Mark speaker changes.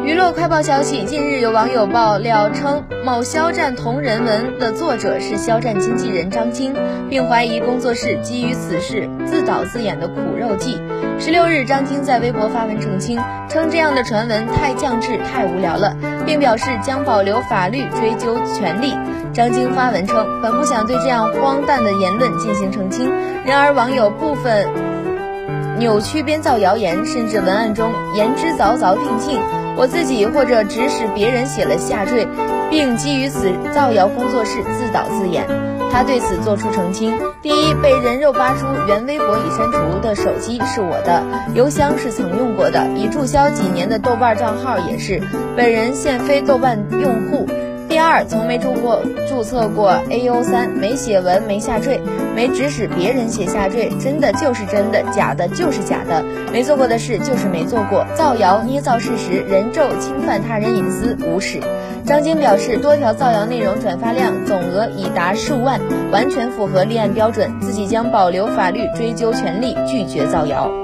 Speaker 1: 娱乐快报消息：近日有网友爆料称，某肖战同人文的作者是肖战经纪人张晶，并怀疑工作室基于此事自导自演的苦肉计。十六日，张晶在微博发文澄清，称这样的传闻太降智、太无聊了，并表示将保留法律追究权利。张晶发文称，本不想对这样荒诞的言论进行澄清，然而网友部分扭曲编造谣言，甚至文案中言之凿凿定性。我自己或者指使别人写了下坠，并基于此造谣工作室自导自演。他对此作出澄清：第一，被人肉扒出原微博已删除的手机是我的，邮箱是曾用过的，已注销几年的豆瓣账号也是，本人现非豆瓣用户。二，从没注过注册过 A O 三，没写文，没下坠，没指使别人写下坠，真的就是真的，假的就是假的，没做过的事就是没做过，造谣捏造事实，人咒侵犯他人隐私，无耻。张晶表示，多条造谣内容转发量总额已达数万，完全符合立案标准，自己将保留法律追究权利，拒绝造谣。